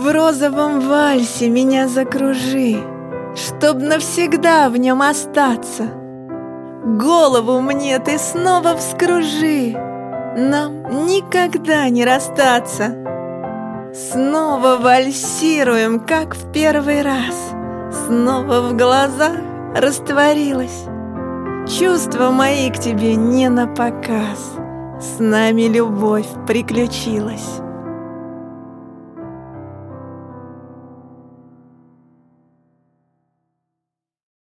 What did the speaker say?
В розовом вальсе меня закружи, Чтоб навсегда в нем остаться. Голову мне ты снова вскружи, Нам никогда не расстаться. Снова вальсируем, как в первый раз, Снова в глазах растворилась. Чувства мои к тебе не на показ, С нами любовь приключилась.